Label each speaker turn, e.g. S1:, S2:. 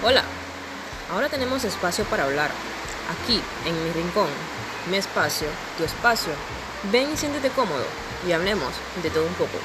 S1: Hola, ahora tenemos espacio para hablar. Aquí, en mi rincón, mi espacio, tu espacio. Ven y siéntete cómodo y hablemos de todo un poco.